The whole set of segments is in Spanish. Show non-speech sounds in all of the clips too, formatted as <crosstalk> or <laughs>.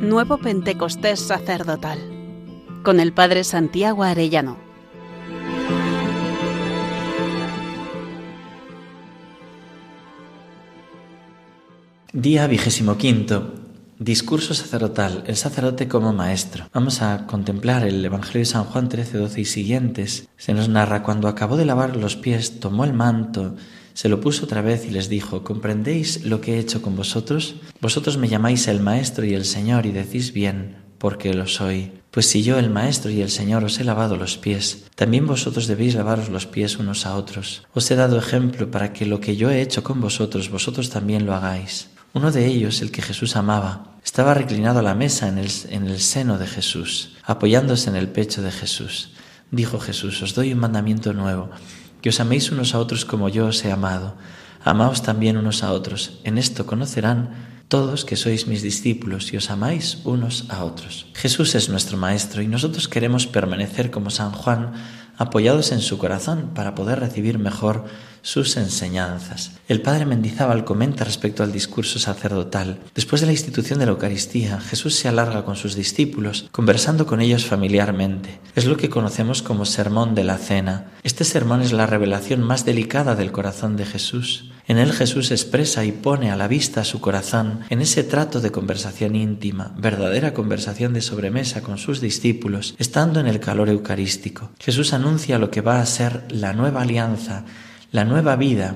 Nuevo Pentecostés Sacerdotal, con el Padre Santiago Arellano. Día vigésimo quinto. Discurso sacerdotal, el sacerdote como maestro. Vamos a contemplar el Evangelio de San Juan 13, 12 y siguientes. Se nos narra, cuando acabó de lavar los pies, tomó el manto, se lo puso otra vez y les dijo, ¿comprendéis lo que he hecho con vosotros? Vosotros me llamáis el Maestro y el Señor y decís bien, porque lo soy. Pues si yo, el Maestro y el Señor, os he lavado los pies, también vosotros debéis lavaros los pies unos a otros. Os he dado ejemplo para que lo que yo he hecho con vosotros, vosotros también lo hagáis. Uno de ellos, el que Jesús amaba, estaba reclinado a la mesa en el, en el seno de Jesús, apoyándose en el pecho de Jesús. Dijo Jesús, os doy un mandamiento nuevo que os améis unos a otros como yo os he amado. Amaos también unos a otros. En esto conocerán todos que sois mis discípulos y os amáis unos a otros. Jesús es nuestro Maestro y nosotros queremos permanecer como San Juan, apoyados en su corazón para poder recibir mejor sus enseñanzas. El padre Mendizábal comenta respecto al discurso sacerdotal. Después de la institución de la Eucaristía, Jesús se alarga con sus discípulos, conversando con ellos familiarmente. Es lo que conocemos como sermón de la cena. Este sermón es la revelación más delicada del corazón de Jesús. En él Jesús expresa y pone a la vista su corazón en ese trato de conversación íntima, verdadera conversación de sobremesa con sus discípulos, estando en el calor eucarístico. Jesús anuncia lo que va a ser la nueva alianza la nueva vida,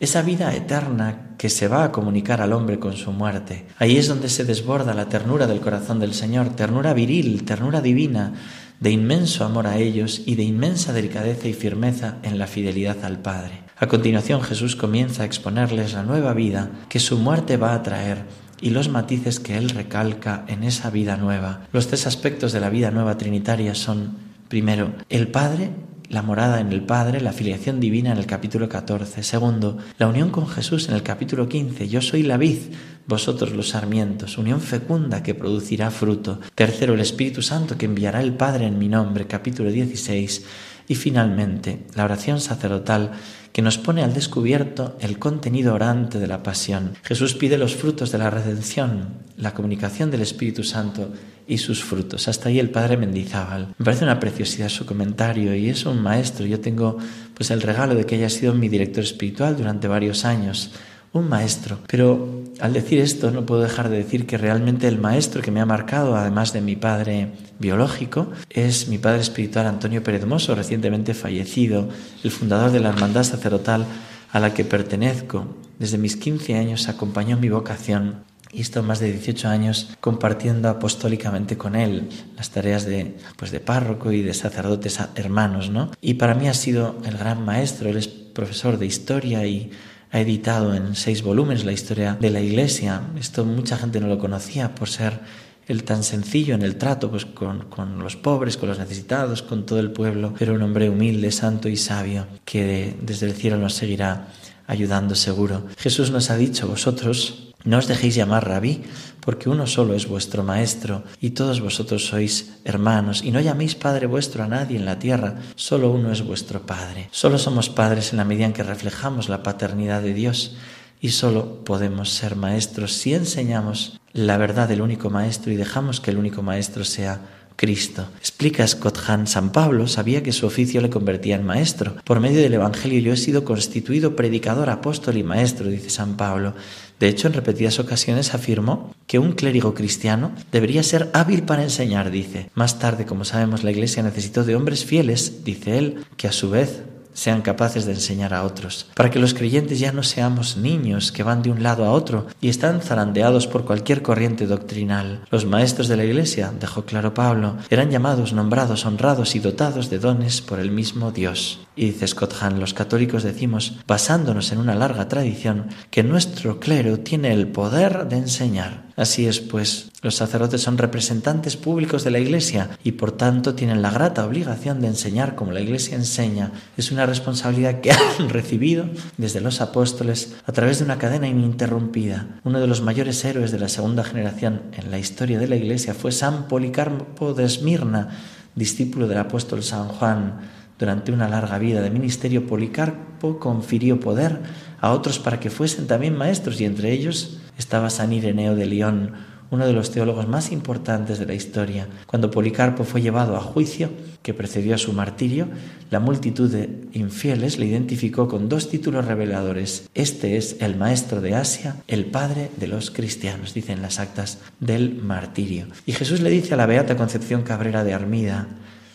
esa vida eterna que se va a comunicar al hombre con su muerte. Ahí es donde se desborda la ternura del corazón del Señor, ternura viril, ternura divina, de inmenso amor a ellos y de inmensa delicadeza y firmeza en la fidelidad al Padre. A continuación Jesús comienza a exponerles la nueva vida que su muerte va a traer y los matices que Él recalca en esa vida nueva. Los tres aspectos de la vida nueva trinitaria son, primero, el Padre la morada en el Padre, la filiación divina en el capítulo 14. Segundo, la unión con Jesús en el capítulo 15. Yo soy la vid, vosotros los sarmientos, unión fecunda que producirá fruto. Tercero, el Espíritu Santo que enviará el Padre en mi nombre, capítulo 16. Y finalmente, la oración sacerdotal que nos pone al descubierto el contenido orante de la pasión. Jesús pide los frutos de la redención, la comunicación del Espíritu Santo y sus frutos. Hasta ahí el padre Mendizábal. Me parece una preciosidad su comentario y es un maestro. Yo tengo pues el regalo de que haya sido mi director espiritual durante varios años un maestro. Pero al decir esto no puedo dejar de decir que realmente el maestro que me ha marcado, además de mi padre biológico, es mi padre espiritual Antonio Pérez Mosso, recientemente fallecido, el fundador de la Hermandad Sacerdotal a la que pertenezco. Desde mis 15 años acompañó mi vocación y esto más de 18 años compartiendo apostólicamente con él las tareas de, pues de párroco y de sacerdotes hermanos, ¿no? Y para mí ha sido el gran maestro, él es profesor de historia y ha editado en seis volúmenes la historia de la Iglesia. Esto mucha gente no lo conocía por ser el tan sencillo en el trato pues, con, con, los pobres, con los necesitados, con todo el pueblo, pero un hombre humilde, santo y sabio que desde el cielo nos seguirá ayudando seguro. Jesús nos ha dicho, vosotros no os dejéis llamar rabí, porque uno solo es vuestro maestro, y todos vosotros sois hermanos, y no llaméis Padre vuestro a nadie en la tierra, solo uno es vuestro Padre. Solo somos padres en la medida en que reflejamos la paternidad de Dios, y solo podemos ser maestros si enseñamos la verdad del único maestro y dejamos que el único maestro sea Cristo. Explica Scott Hahn, San Pablo sabía que su oficio le convertía en maestro. Por medio del Evangelio yo he sido constituido predicador, apóstol y maestro, dice San Pablo. De hecho, en repetidas ocasiones afirmó que un clérigo cristiano debería ser hábil para enseñar, dice. Más tarde, como sabemos, la Iglesia necesitó de hombres fieles, dice él, que a su vez sean capaces de enseñar a otros, para que los creyentes ya no seamos niños que van de un lado a otro y están zarandeados por cualquier corriente doctrinal. Los maestros de la Iglesia, dejó claro Pablo, eran llamados, nombrados, honrados y dotados de dones por el mismo Dios. Y dice Scott los católicos decimos, basándonos en una larga tradición, que nuestro clero tiene el poder de enseñar. Así es, pues, los sacerdotes son representantes públicos de la Iglesia y por tanto tienen la grata obligación de enseñar como la Iglesia enseña. Es una responsabilidad que <laughs> han recibido desde los apóstoles a través de una cadena ininterrumpida. Uno de los mayores héroes de la segunda generación en la historia de la Iglesia fue San Policarpo de Esmirna, discípulo del apóstol San Juan. Durante una larga vida de ministerio, Policarpo confirió poder a otros para que fuesen también maestros y entre ellos estaba San Ireneo de León, uno de los teólogos más importantes de la historia. Cuando Policarpo fue llevado a juicio, que precedió a su martirio, la multitud de infieles le identificó con dos títulos reveladores. Este es el maestro de Asia, el padre de los cristianos, dicen las actas del martirio. Y Jesús le dice a la beata Concepción Cabrera de Armida,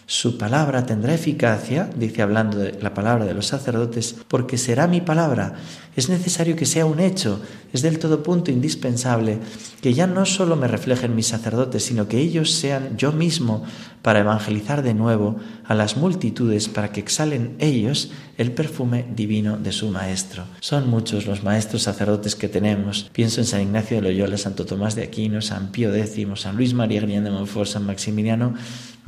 su palabra tendrá eficacia, dice hablando de la palabra de los sacerdotes, porque será mi palabra. Es necesario que sea un hecho, es del todo punto indispensable que ya no solo me reflejen mis sacerdotes, sino que ellos sean yo mismo para evangelizar de nuevo a las multitudes para que exhalen ellos el perfume divino de su Maestro. Son muchos los maestros sacerdotes que tenemos. Pienso en San Ignacio de Loyola, Santo Tomás de Aquino, San Pío X, San Luis María Griñán de Montfort, San Maximiliano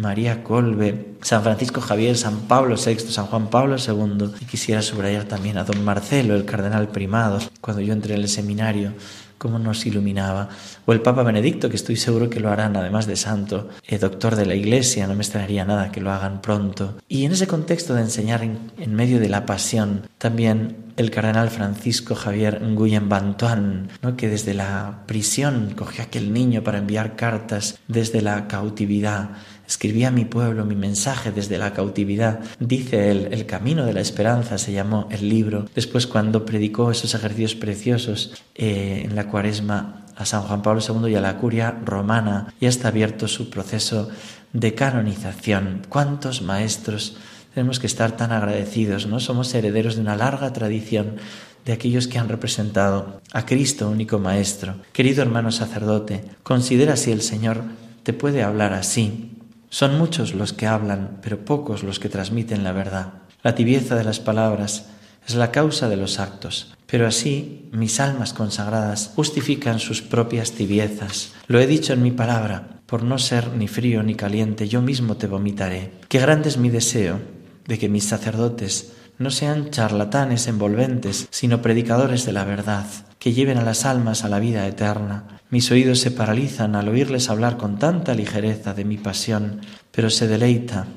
María Colbe, San Francisco Javier, San Pablo VI, San Juan Pablo II. Y quisiera subrayar también a don Marcelo, el cardenal primado, cuando yo entré en el seminario cómo nos iluminaba. O el Papa Benedicto, que estoy seguro que lo harán, además de santo, eh, doctor de la Iglesia, no me extrañaría nada que lo hagan pronto. Y en ese contexto de enseñar en, medio de la pasión, también el cardenal Francisco Javier Nguyen Bantuan, ¿no? que desde la prisión cogió aquel niño para enviar cartas desde la cautividad Escribí a mi pueblo mi mensaje desde la cautividad. Dice él, El camino de la esperanza se llamó el libro. Después cuando predicó esos ejercicios preciosos eh, en la cuaresma a San Juan Pablo II y a la curia romana, ya está abierto su proceso de canonización. ¿Cuántos maestros tenemos que estar tan agradecidos? ¿no? Somos herederos de una larga tradición de aquellos que han representado a Cristo, único Maestro. Querido hermano sacerdote, considera si el Señor te puede hablar así, son muchos los que hablan, pero pocos los que transmiten la verdad. La tibieza de las palabras es la causa de los actos, pero así mis almas consagradas justifican sus propias tibiezas. Lo he dicho en mi palabra, por no ser ni frío ni caliente, yo mismo te vomitaré. Qué grande es mi deseo de que mis sacerdotes no sean charlatanes envolventes, sino predicadores de la verdad, que lleven a las almas a la vida eterna. Mis oídos se paralizan al oírles hablar con tanta ligereza de mi pasión, pero se deleita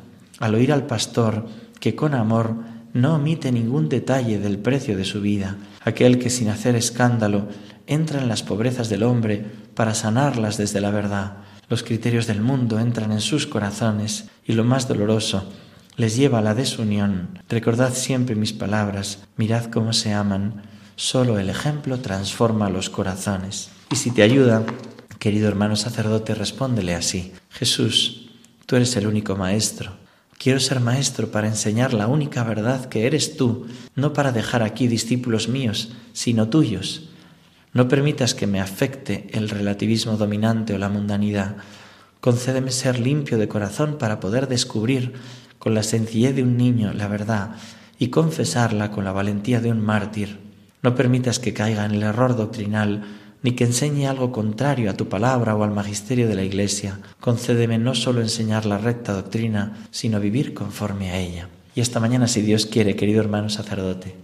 al oír al pastor que con amor no omite ningún detalle del precio de su vida, aquel que sin hacer escándalo entra en las pobrezas del hombre para sanarlas desde la verdad. Los criterios del mundo entran en sus corazones y lo más doloroso les lleva a la desunión. Recordad siempre mis palabras, mirad cómo se aman, solo el ejemplo transforma los corazones. Y si te ayuda, querido hermano sacerdote, respóndele así. Jesús, tú eres el único maestro. Quiero ser maestro para enseñar la única verdad que eres tú, no para dejar aquí discípulos míos, sino tuyos. No permitas que me afecte el relativismo dominante o la mundanidad. Concédeme ser limpio de corazón para poder descubrir con la sencillez de un niño la verdad y confesarla con la valentía de un mártir. No permitas que caiga en el error doctrinal ni que enseñe algo contrario a tu palabra o al magisterio de la Iglesia. Concédeme no solo enseñar la recta doctrina, sino vivir conforme a ella. Y esta mañana, si Dios quiere, querido hermano sacerdote.